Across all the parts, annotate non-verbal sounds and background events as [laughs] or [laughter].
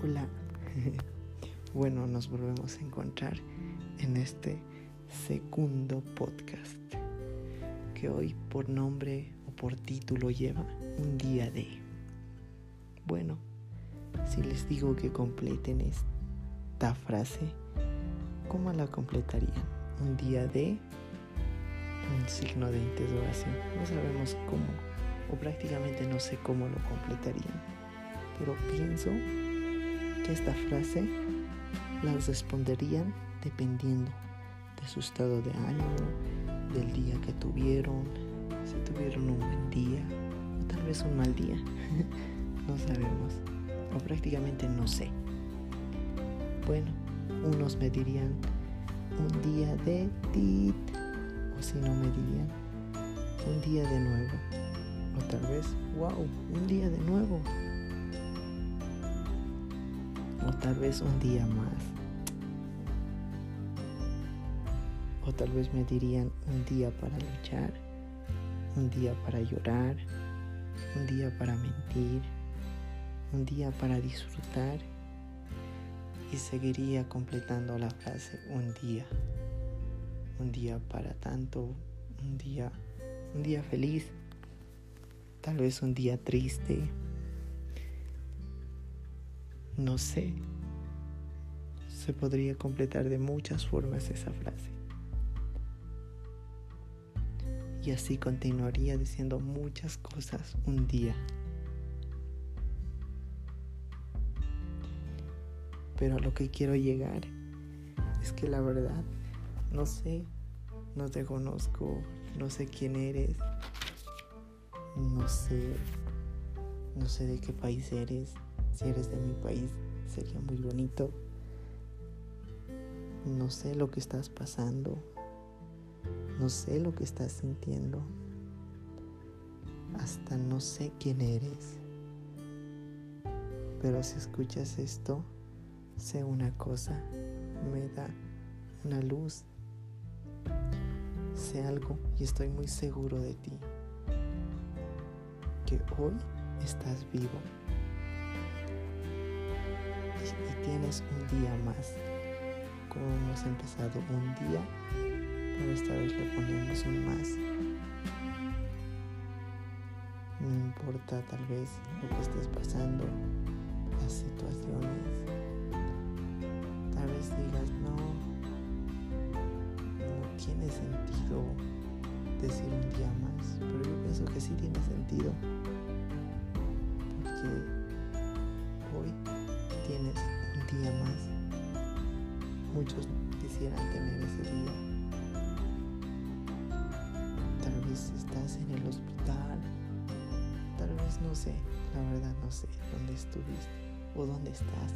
[laughs] Bueno, nos volvemos a encontrar en este segundo podcast que hoy por nombre o por título lleva un día de. Bueno, si les digo que completen esta frase, ¿cómo la completarían? Un día de un signo de interrogación. No sabemos cómo, o prácticamente no sé cómo lo completarían, pero pienso esta frase la responderían dependiendo de su estado de ánimo, del día que tuvieron, si tuvieron un buen día o tal vez un mal día. [laughs] no sabemos, o prácticamente no sé. Bueno, unos me dirían un día de tit, o si no me dirían un día de nuevo, o tal vez, wow, un día de nuevo, o tal vez un día más. O tal vez me dirían un día para luchar, un día para llorar, un día para mentir, un día para disfrutar y seguiría completando la frase un día. Un día para tanto, un día, un día feliz, tal vez un día triste. No sé. Se podría completar de muchas formas esa frase. Y así continuaría diciendo muchas cosas un día. Pero a lo que quiero llegar es que la verdad no sé, no te conozco, no sé quién eres, no sé, no sé de qué país eres. Si eres de mi país sería muy bonito. No sé lo que estás pasando, no sé lo que estás sintiendo, hasta no sé quién eres. Pero si escuchas esto, sé una cosa, me da una luz, sé algo y estoy muy seguro de ti, que hoy estás vivo tienes un día más, como hemos empezado un día, pero esta vez le ponemos un más. No importa tal vez lo que estés pasando, las situaciones, Tal vez digas, no, no tiene sentido decir un día más, pero yo pienso que sí tiene sentido. Porque hoy tienes día más. Muchos quisieran tener ese día. Tal vez estás en el hospital. Tal vez no sé, la verdad no sé dónde estuviste o dónde estás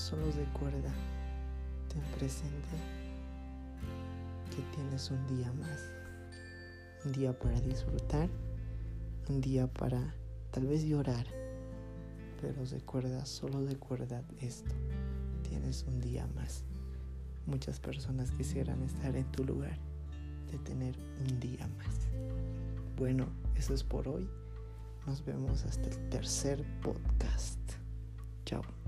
solo recuerda, ten presente que tienes un día más. Un día para disfrutar, un día para tal vez llorar, pero recuerda, solo recuerda esto, tienes un día más. Muchas personas quisieran estar en tu lugar de tener un día más. Bueno, eso es por hoy. Nos vemos hasta el tercer podcast. Chao.